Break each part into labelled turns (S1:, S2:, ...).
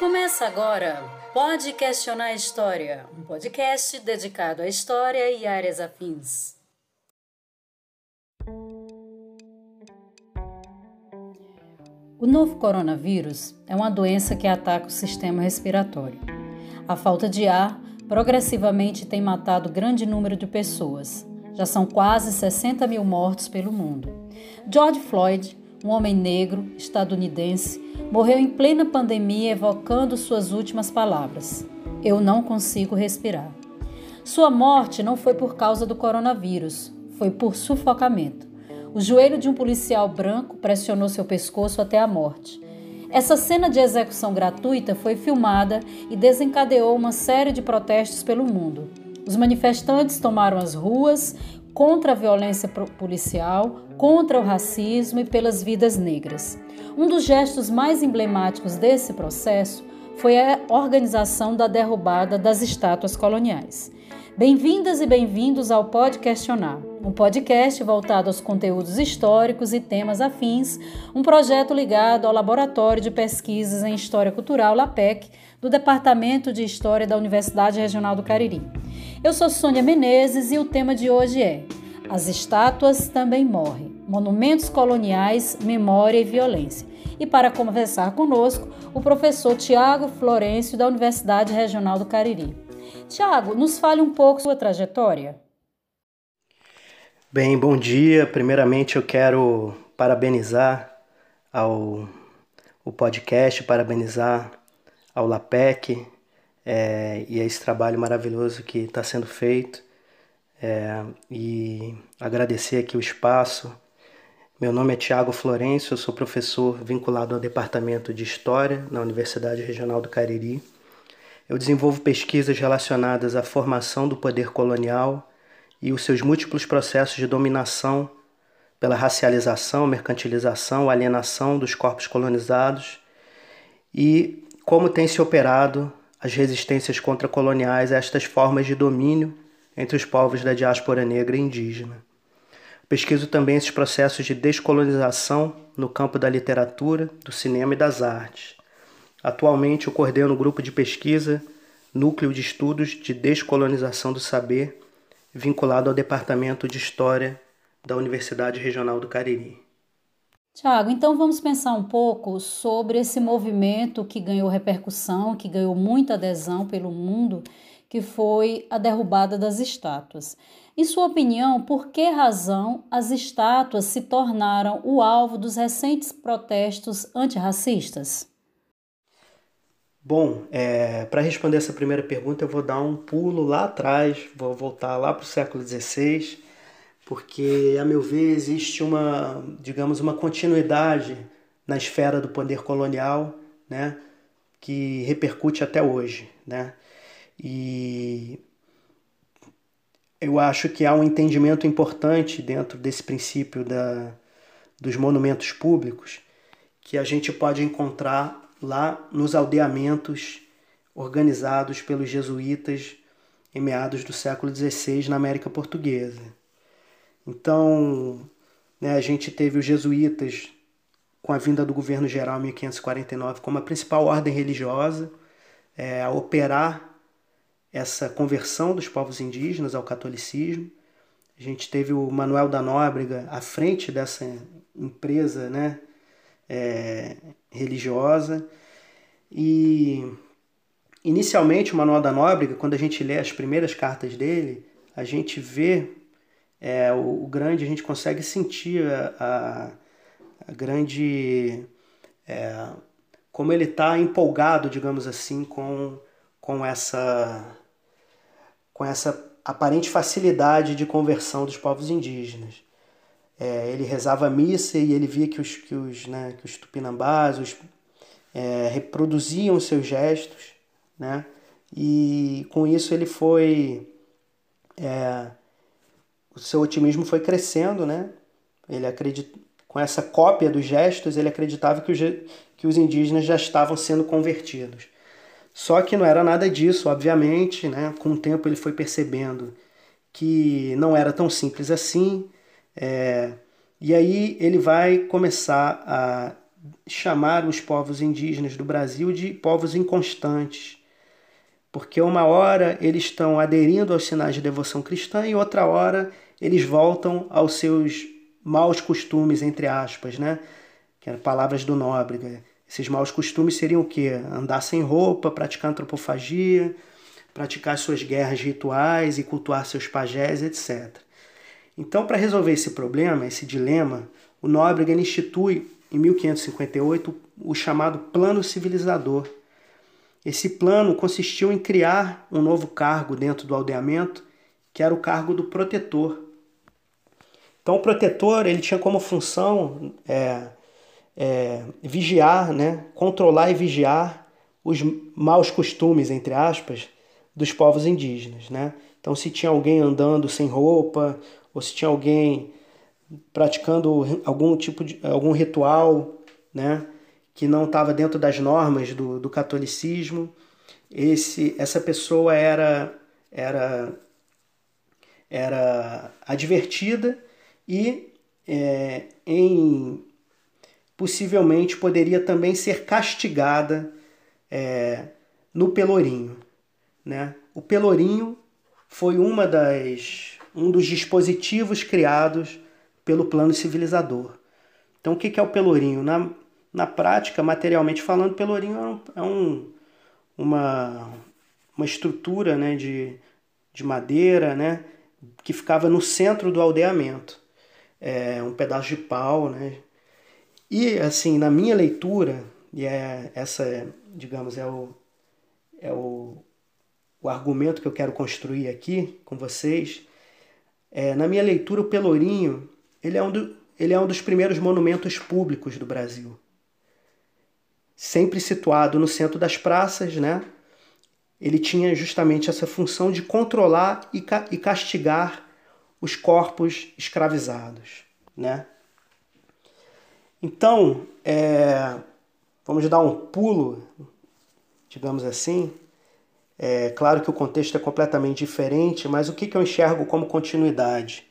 S1: Começa agora Pode Questionar a História, um podcast dedicado à história e áreas afins. O novo coronavírus é uma doença que ataca o sistema respiratório. A falta de ar progressivamente tem matado grande número de pessoas. Já são quase 60 mil mortos pelo mundo. George Floyd, um homem negro estadunidense, morreu em plena pandemia evocando suas últimas palavras: Eu não consigo respirar. Sua morte não foi por causa do coronavírus, foi por sufocamento. O joelho de um policial branco pressionou seu pescoço até a morte. Essa cena de execução gratuita foi filmada e desencadeou uma série de protestos pelo mundo. Os manifestantes tomaram as ruas contra a violência policial, contra o racismo e pelas vidas negras. Um dos gestos mais emblemáticos desse processo foi a organização da derrubada das estátuas coloniais. Bem-vindas e bem-vindos ao Pode Questionar, um podcast voltado aos conteúdos históricos e temas afins, um projeto ligado ao Laboratório de Pesquisas em História Cultural LAPEC, do Departamento de História da Universidade Regional do Cariri. Eu sou Sônia Menezes e o tema de hoje é As estátuas também morrem. Monumentos coloniais, memória e violência. E para conversar conosco, o professor Tiago Florencio, da Universidade Regional do Cariri. Tiago, nos fale um pouco sua trajetória.
S2: Bem, bom dia. Primeiramente eu quero parabenizar ao o podcast, parabenizar ao LAPEC é, e a esse trabalho maravilhoso que está sendo feito é, e agradecer aqui o espaço. Meu nome é Tiago Florencio, eu sou professor vinculado ao Departamento de História na Universidade Regional do Cariri. Eu desenvolvo pesquisas relacionadas à formação do poder colonial e os seus múltiplos processos de dominação pela racialização, mercantilização, alienação dos corpos colonizados e como tem se operado as resistências contracoloniais a estas formas de domínio entre os povos da diáspora negra e indígena. Pesquiso também esses processos de descolonização no campo da literatura, do cinema e das artes. Atualmente eu coordeno o grupo de pesquisa Núcleo de Estudos de Descolonização do Saber, vinculado ao Departamento de História da Universidade Regional do Cariri.
S1: Tiago, então vamos pensar um pouco sobre esse movimento que ganhou repercussão, que ganhou muita adesão pelo mundo, que foi a derrubada das estátuas. Em sua opinião, por que razão as estátuas se tornaram o alvo dos recentes protestos antirracistas?
S2: Bom, é, para responder essa primeira pergunta, eu vou dar um pulo lá atrás, vou voltar lá para o século XVI porque, a meu ver, existe uma, digamos, uma continuidade na esfera do poder colonial, né, que repercute até hoje, né? E eu acho que há um entendimento importante dentro desse princípio da, dos monumentos públicos que a gente pode encontrar lá nos aldeamentos organizados pelos jesuítas em meados do século XVI na América Portuguesa. Então, né, a gente teve os jesuítas com a vinda do governo geral em 1549 como a principal ordem religiosa é, a operar essa conversão dos povos indígenas ao catolicismo. A gente teve o Manuel da Nóbrega à frente dessa empresa né, é, religiosa. E inicialmente o Manuel da Nóbrega, quando a gente lê as primeiras cartas dele, a gente vê é, o, o, grande, a gente consegue sentir a, a, a grande. É, como ele está empolgado, digamos assim, com, com essa com essa aparente facilidade de conversão dos povos indígenas. É, ele rezava a missa e ele via que os, que os, né, que os tupinambás os, é, reproduziam seus gestos, né? e com isso ele foi é, o seu otimismo foi crescendo, né? Ele acredita, com essa cópia dos gestos, ele acreditava que os, que os indígenas já estavam sendo convertidos. Só que não era nada disso, obviamente, né? Com o tempo ele foi percebendo que não era tão simples assim, é, e aí ele vai começar a chamar os povos indígenas do Brasil de povos inconstantes, porque uma hora eles estão aderindo aos sinais de devoção cristã e outra hora eles voltam aos seus maus costumes, entre aspas, né? Que eram palavras do Nóbrega. Esses maus costumes seriam o quê? Andar sem roupa, praticar antropofagia, praticar suas guerras rituais e cultuar seus pajés, etc. Então, para resolver esse problema, esse dilema, o Nóbrega institui, em 1558, o chamado Plano Civilizador. Esse plano consistiu em criar um novo cargo dentro do aldeamento, que era o cargo do protetor. Então, o protetor ele tinha como função é, é, vigiar, né, controlar e vigiar os maus costumes, entre aspas, dos povos indígenas. Né? Então, se tinha alguém andando sem roupa, ou se tinha alguém praticando algum tipo de algum ritual, né, que não estava dentro das normas do, do catolicismo, esse essa pessoa era era era advertida e é, em possivelmente poderia também ser castigada é, no Pelourinho. Né? O Pelourinho foi uma das, um dos dispositivos criados pelo plano civilizador. Então, o que é o Pelourinho? Na, na prática, materialmente falando, Pelourinho é, é um, uma, uma estrutura né, de, de madeira né, que ficava no centro do aldeamento. É um pedaço de pau, né? E, assim, na minha leitura, e é essa, digamos, é o, é o, o argumento que eu quero construir aqui com vocês, é, na minha leitura, o Pelourinho ele é, um do, ele é um dos primeiros monumentos públicos do Brasil. Sempre situado no centro das praças, né? ele tinha justamente essa função de controlar e, e castigar os corpos escravizados. Né? Então, é, vamos dar um pulo, digamos assim, é claro que o contexto é completamente diferente, mas o que, que eu enxergo como continuidade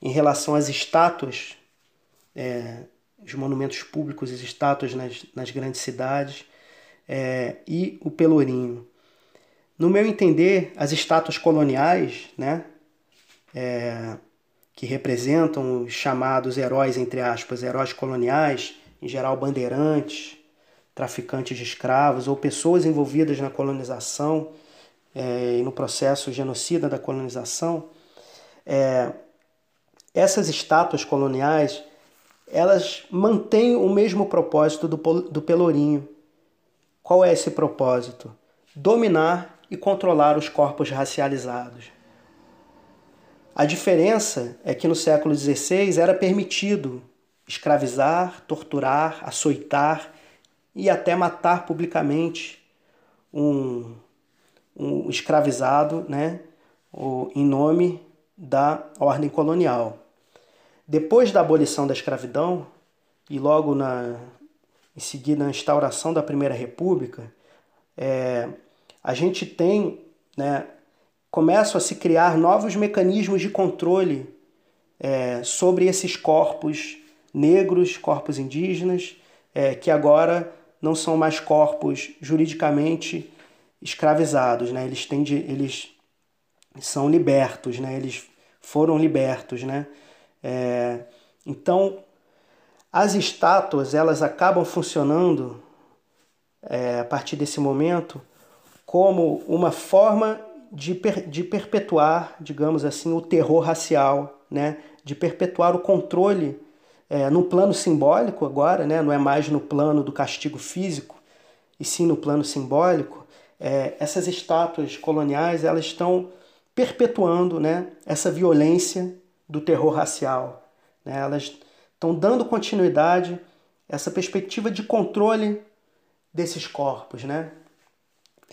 S2: em relação às estátuas, é, os monumentos públicos e estátuas nas, nas grandes cidades é, e o Pelourinho? No meu entender, as estátuas coloniais, né, é, que representam os chamados heróis, entre aspas, heróis coloniais, em geral bandeirantes, traficantes de escravos ou pessoas envolvidas na colonização, é, no processo genocida da colonização, é, essas estátuas coloniais elas mantêm o mesmo propósito do, do Pelourinho. Qual é esse propósito? Dominar e controlar os corpos racializados. A diferença é que no século XVI era permitido escravizar, torturar, açoitar e até matar publicamente um, um escravizado né, em nome da ordem colonial. Depois da abolição da escravidão e logo na, em seguida a instauração da Primeira República, é, a gente tem, né, começam a se criar novos mecanismos de controle é, sobre esses corpos negros, corpos indígenas, é, que agora não são mais corpos juridicamente escravizados, né? Eles têm de, eles são libertos, né? Eles foram libertos, né? É, então, as estátuas elas acabam funcionando é, a partir desse momento como uma forma de, per, de perpetuar, digamos assim, o terror racial, né? De perpetuar o controle é, no plano simbólico agora, né? Não é mais no plano do castigo físico, e sim no plano simbólico é, essas estátuas coloniais elas estão perpetuando né, essa violência do terror racial. Né? Elas estão dando continuidade a essa perspectiva de controle desses corpos. Né?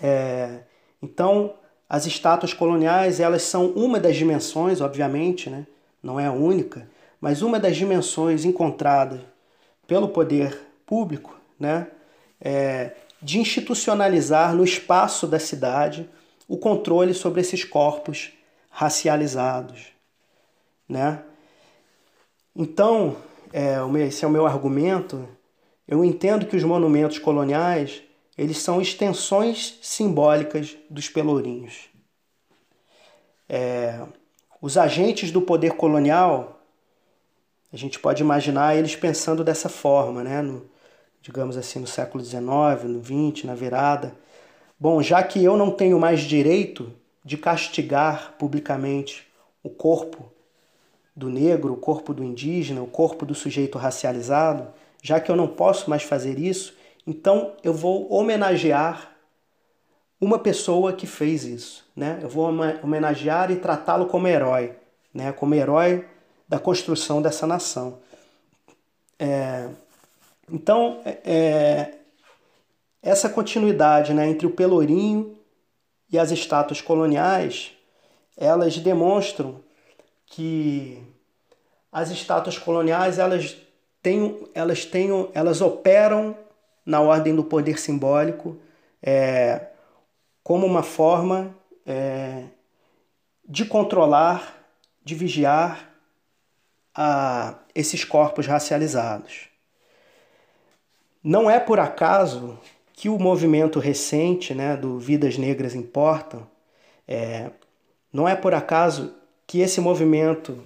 S2: É, então, as estátuas coloniais elas são uma das dimensões, obviamente, né? não é a única, mas uma das dimensões encontradas pelo poder público né? É, de institucionalizar no espaço da cidade o controle sobre esses corpos racializados. Né? Então, é, esse é o meu argumento. eu entendo que os monumentos coloniais eles são extensões simbólicas dos pelourinhos. É, os agentes do poder colonial, a gente pode imaginar eles pensando dessa forma, né? No, digamos assim, no século XIX, no XX, na virada. Bom, já que eu não tenho mais direito de castigar publicamente o corpo do negro, o corpo do indígena, o corpo do sujeito racializado, já que eu não posso mais fazer isso, então eu vou homenagear uma pessoa que fez isso, né? Eu vou homenagear e tratá-lo como herói, né? Como herói da construção dessa nação. É... Então, é... é essa continuidade né, entre o Pelourinho e as estátuas coloniais, elas demonstram que as estátuas coloniais elas têm, elas têm, elas operam na ordem do poder simbólico é, como uma forma é, de controlar, de vigiar a esses corpos racializados. Não é por acaso que o movimento recente né, do Vidas Negras Importam, é, não é por acaso que esse movimento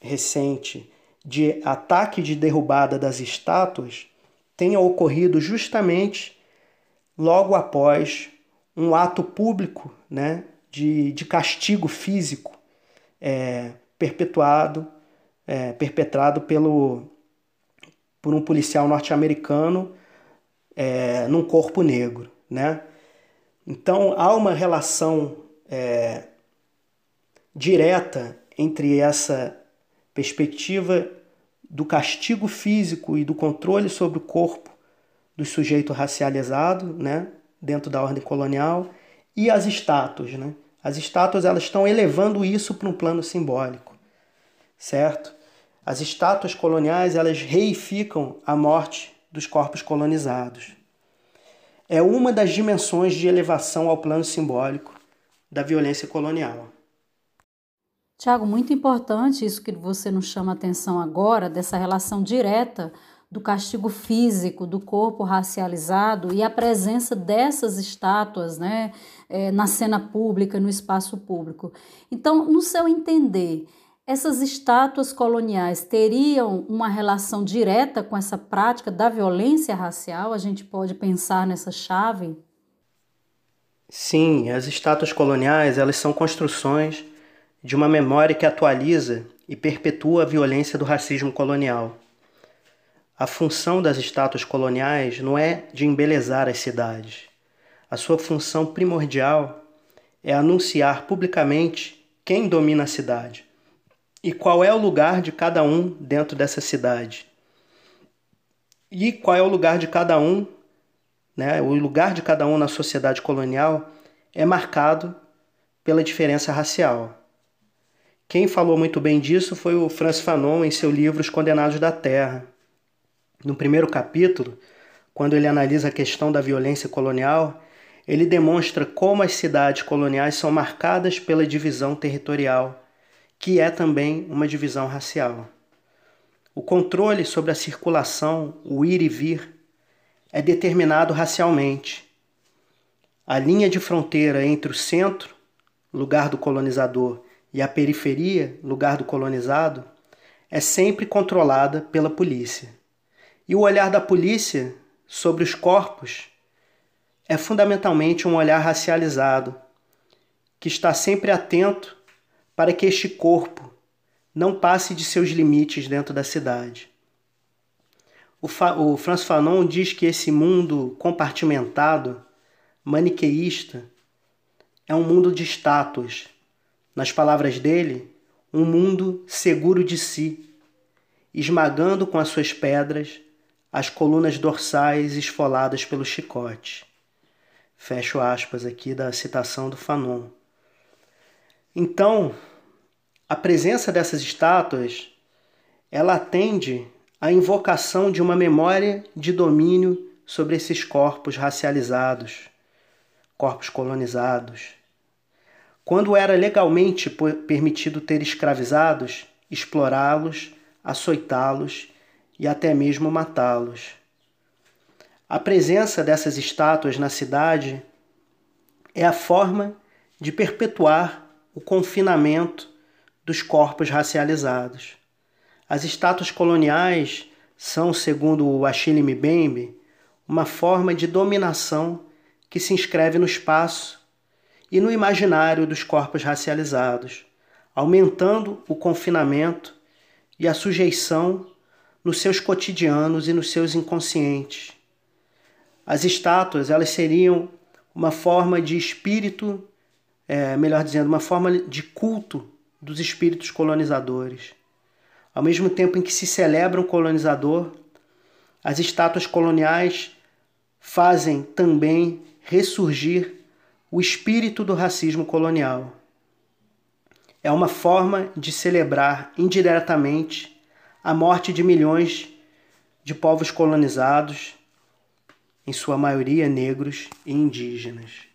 S2: recente de ataque de derrubada das estátuas tenha ocorrido justamente logo após um ato público né, de, de castigo físico é, perpetuado, é, perpetrado pelo, por um policial norte-americano é, num corpo negro, né? Então há uma relação é, direta entre essa perspectiva do castigo físico e do controle sobre o corpo do sujeito racializado, né, dentro da ordem colonial, e as estátuas, né? As estátuas elas estão elevando isso para um plano simbólico, certo? As estátuas coloniais elas reificam a morte dos corpos colonizados. É uma das dimensões de elevação ao plano simbólico da violência colonial.
S1: Tiago, muito importante isso que você nos chama atenção agora, dessa relação direta do castigo físico do corpo racializado e a presença dessas estátuas né, é, na cena pública, no espaço público. Então, no seu entender, essas estátuas coloniais teriam uma relação direta com essa prática da violência racial? A gente pode pensar nessa chave?
S2: Sim, as estátuas coloniais elas são construções de uma memória que atualiza e perpetua a violência do racismo colonial. A função das estátuas coloniais não é de embelezar as cidades. A sua função primordial é anunciar publicamente quem domina a cidade e qual é o lugar de cada um dentro dessa cidade. E qual é o lugar de cada um, né? O lugar de cada um na sociedade colonial é marcado pela diferença racial. Quem falou muito bem disso foi o Franz Fanon em seu livro Os Condenados da Terra. No primeiro capítulo, quando ele analisa a questão da violência colonial, ele demonstra como as cidades coloniais são marcadas pela divisão territorial que é também uma divisão racial. O controle sobre a circulação, o ir e vir, é determinado racialmente. A linha de fronteira entre o centro, lugar do colonizador, e a periferia, lugar do colonizado, é sempre controlada pela polícia. E o olhar da polícia sobre os corpos é fundamentalmente um olhar racializado, que está sempre atento para que este corpo não passe de seus limites dentro da cidade. O, Fa o François Fanon diz que esse mundo compartimentado, maniqueísta, é um mundo de estátuas. Nas palavras dele, um mundo seguro de si, esmagando com as suas pedras as colunas dorsais esfoladas pelo chicote. Fecho aspas aqui da citação do Fanon. Então, a presença dessas estátuas, ela atende à invocação de uma memória de domínio sobre esses corpos racializados, corpos colonizados. Quando era legalmente permitido ter escravizados, explorá-los, açoitá-los e até mesmo matá-los. A presença dessas estátuas na cidade é a forma de perpetuar o confinamento dos corpos racializados. As estátuas coloniais são, segundo o Achille Mbembe, uma forma de dominação que se inscreve no espaço e no imaginário dos corpos racializados, aumentando o confinamento e a sujeição nos seus cotidianos e nos seus inconscientes. As estátuas elas seriam uma forma de espírito, é, melhor dizendo, uma forma de culto dos espíritos colonizadores. Ao mesmo tempo em que se celebra o colonizador, as estátuas coloniais fazem também ressurgir o espírito do racismo colonial. É uma forma de celebrar indiretamente a morte de milhões de povos colonizados, em sua maioria negros e indígenas.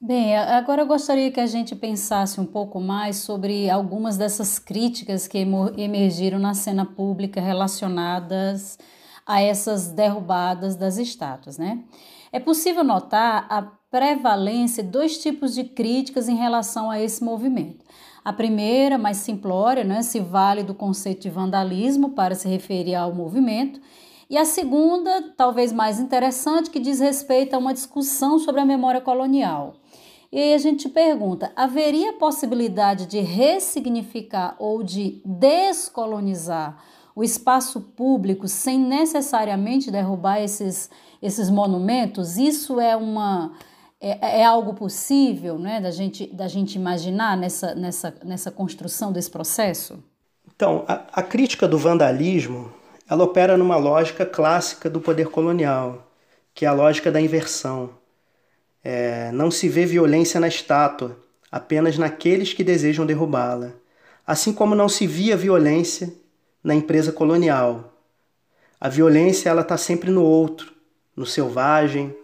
S1: Bem, agora eu gostaria que a gente pensasse um pouco mais sobre algumas dessas críticas que emergiram na cena pública relacionadas a essas derrubadas das estátuas, né? É possível notar a prevalência dois tipos de críticas em relação a esse movimento. A primeira, mais simplória, né, se vale do conceito de vandalismo para se referir ao movimento, e a segunda, talvez mais interessante, que diz respeito a uma discussão sobre a memória colonial. E aí a gente pergunta: haveria possibilidade de ressignificar ou de descolonizar o espaço público sem necessariamente derrubar esses, esses monumentos? Isso é uma é, é algo possível, né, da gente da gente imaginar nessa nessa nessa construção desse processo?
S2: Então, a, a crítica do vandalismo ela opera numa lógica clássica do poder colonial, que é a lógica da inversão. É, não se vê violência na estátua, apenas naqueles que desejam derrubá-la. Assim como não se via violência na empresa colonial. A violência ela está sempre no outro, no selvagem,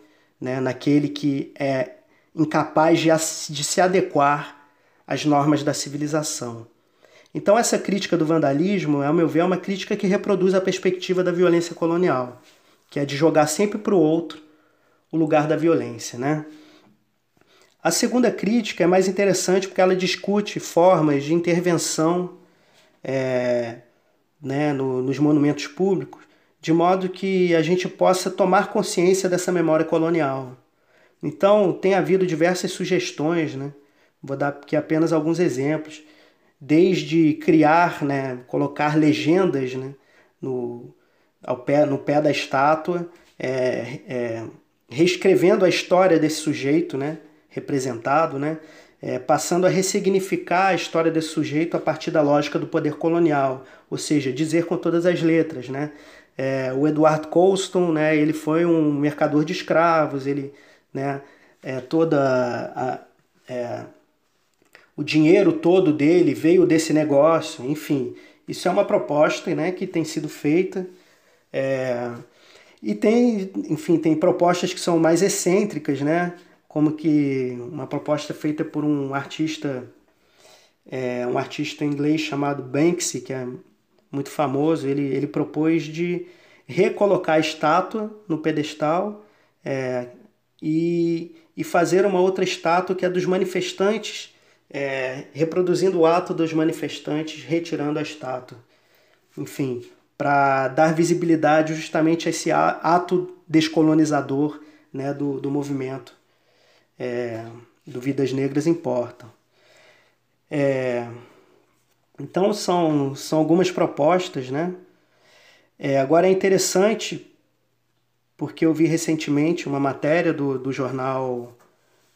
S2: né, naquele que é incapaz de, de se adequar às normas da civilização. Então, essa crítica do vandalismo, ao meu ver, é uma crítica que reproduz a perspectiva da violência colonial, que é de jogar sempre para o outro o lugar da violência. Né? A segunda crítica é mais interessante porque ela discute formas de intervenção é, né, no, nos monumentos públicos, de modo que a gente possa tomar consciência dessa memória colonial. Então, tem havido diversas sugestões, né? vou dar aqui apenas alguns exemplos desde criar, né, colocar legendas né, no, ao pé, no pé da estátua, é, é, reescrevendo a história desse sujeito né, representado, né, é, passando a ressignificar a história desse sujeito a partir da lógica do poder colonial, ou seja, dizer com todas as letras. Né, é, o Edward Colston né, ele foi um mercador de escravos, ele, né, é, toda a, é, o dinheiro todo dele veio desse negócio, enfim. Isso é uma proposta né, que tem sido feita. É, e tem, enfim, tem propostas que são mais excêntricas, né? Como que uma proposta feita por um artista, é, um artista inglês chamado Banksy, que é muito famoso, ele, ele propôs de recolocar a estátua no pedestal é, e, e fazer uma outra estátua que é dos manifestantes é, reproduzindo o ato dos manifestantes retirando a estátua. Enfim, para dar visibilidade justamente a esse ato descolonizador né, do, do movimento é, do Vidas Negras Importam. É, então são, são algumas propostas, né? É, agora é interessante porque eu vi recentemente uma matéria do, do jornal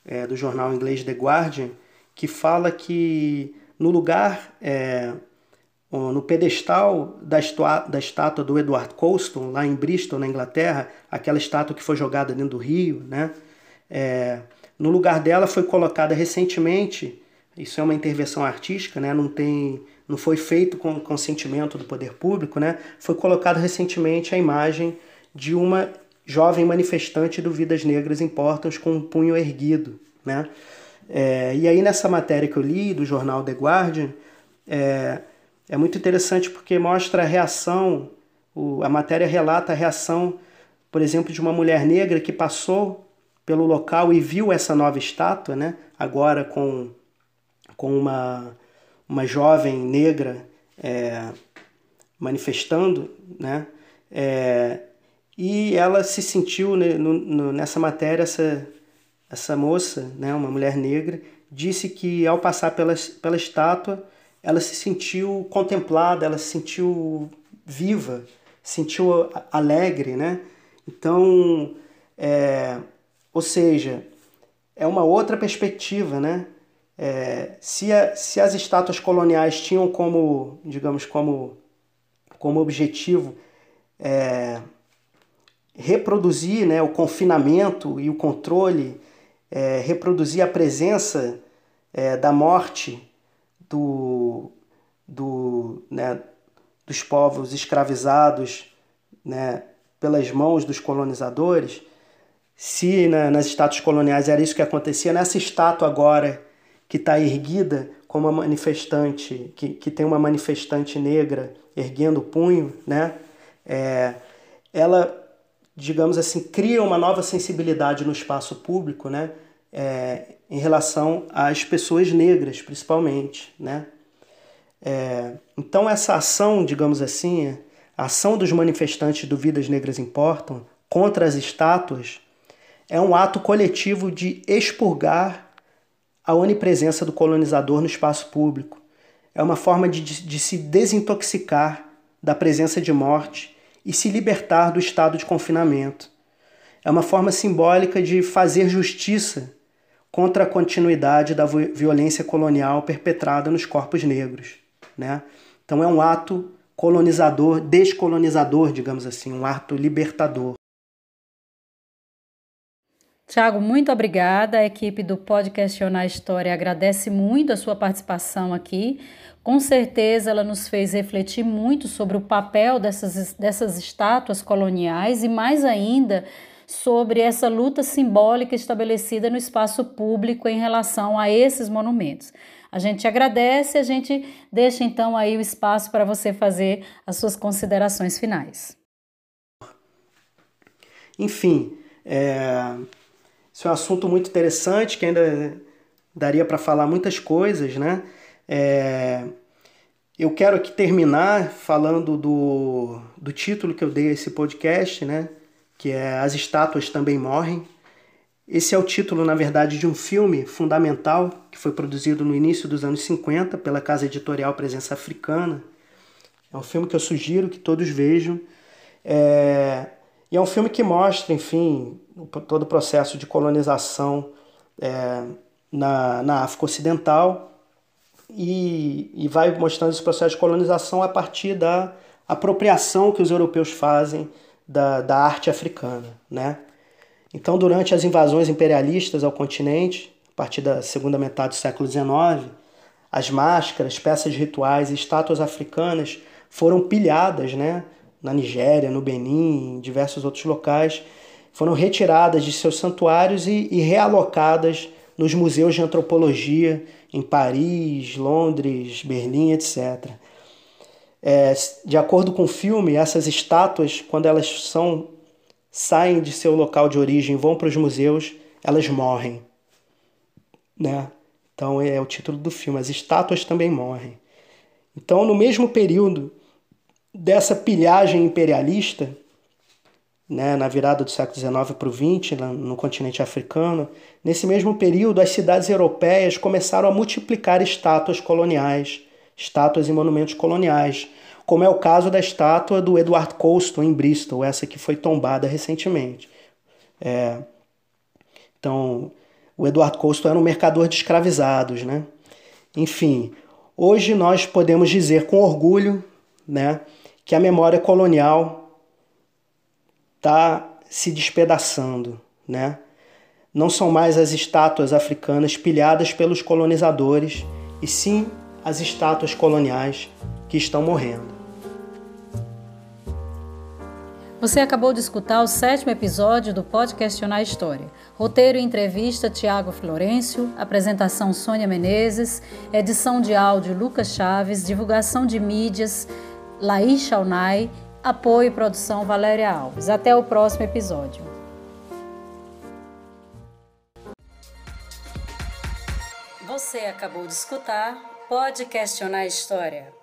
S2: é, do jornal inglês The Guardian que fala que no lugar, é, no pedestal da, da estátua do Edward Colston, lá em Bristol, na Inglaterra, aquela estátua que foi jogada dentro do rio, né? É, no lugar dela foi colocada recentemente, isso é uma intervenção artística, né? não, tem, não foi feito com consentimento do poder público, né? foi colocada recentemente a imagem de uma jovem manifestante do Vidas Negras Importam com um punho erguido. Né? É, e aí nessa matéria que eu li do jornal The Guardian, é, é muito interessante porque mostra a reação, o, a matéria relata a reação por exemplo, de uma mulher negra que passou pelo local e viu essa nova estátua, né? agora com, com uma, uma jovem negra é, manifestando, né? É, e ela se sentiu né, no, no, nessa matéria, essa, essa moça, né, uma mulher negra, disse que ao passar pela, pela estátua, ela se sentiu contemplada, ela se sentiu viva, se sentiu alegre, né? Então, é, ou seja, é uma outra perspectiva, né? É, se, a, se as estátuas coloniais tinham como, digamos, como, como objetivo é, reproduzir né, o confinamento e o controle, é, reproduzir a presença é, da morte do, do, né, dos povos escravizados né, pelas mãos dos colonizadores, se né, nas estátuas coloniais era isso que acontecia, nessa estátua agora que está erguida como uma manifestante, que, que tem uma manifestante negra erguendo o punho, né? É, ela, digamos assim, cria uma nova sensibilidade no espaço público, né? É, em relação às pessoas negras, principalmente, né? É, então essa ação, digamos assim, a ação dos manifestantes do Vidas Negras Importam contra as estátuas é um ato coletivo de expurgar a onipresença do colonizador no espaço público. É uma forma de, de se desintoxicar da presença de morte e se libertar do estado de confinamento. É uma forma simbólica de fazer justiça contra a continuidade da violência colonial perpetrada nos corpos negros. Né? Então é um ato colonizador, descolonizador, digamos assim, um ato libertador.
S1: Tiago, muito obrigada. A equipe do Pode Questionar História agradece muito a sua participação aqui. Com certeza ela nos fez refletir muito sobre o papel dessas, dessas estátuas coloniais e mais ainda sobre essa luta simbólica estabelecida no espaço público em relação a esses monumentos. A gente agradece, a gente deixa então aí o espaço para você fazer as suas considerações finais.
S2: Enfim, é, isso é um assunto muito interessante que ainda daria para falar muitas coisas, né? É, eu quero aqui terminar falando do, do título que eu dei a esse podcast, né? Que é As Estátuas Também Morrem. Esse é o título, na verdade, de um filme fundamental que foi produzido no início dos anos 50 pela casa editorial Presença Africana. É um filme que eu sugiro que todos vejam. É, e é um filme que mostra, enfim, todo o processo de colonização é, na, na África Ocidental e, e vai mostrando esse processo de colonização a partir da apropriação que os europeus fazem da, da arte africana. Né? Então, durante as invasões imperialistas ao continente, a partir da segunda metade do século XIX, as máscaras, peças rituais e estátuas africanas foram pilhadas né? Na Nigéria, no Benin, em diversos outros locais foram retiradas de seus santuários e, e realocadas nos museus de antropologia em Paris, Londres, Berlim, etc. É, de acordo com o filme, essas estátuas, quando elas são saem de seu local de origem, vão para os museus, elas morrem, né? Então é o título do filme. As estátuas também morrem. Então, no mesmo período dessa pilhagem imperialista, né, na virada do século XIX para o XX, no continente africano, nesse mesmo período, as cidades europeias começaram a multiplicar estátuas coloniais, estátuas e monumentos coloniais, como é o caso da estátua do Edward Colston em Bristol, essa que foi tombada recentemente. É, então, o Edward Colston era um mercador de escravizados, né? Enfim, hoje nós podemos dizer com orgulho, né, que a memória colonial está se despedaçando, né? Não são mais as estátuas africanas pilhadas pelos colonizadores, e sim as estátuas coloniais que estão morrendo.
S1: Você acabou de escutar o sétimo episódio do Pode Questionar História. Roteiro e entrevista Tiago Florencio, apresentação Sônia Menezes, edição de áudio Lucas Chaves, divulgação de mídias Laís Chaunay Apoio e produção Valéria Alves. Até o próximo episódio. Você acabou de escutar Pode Questionar a História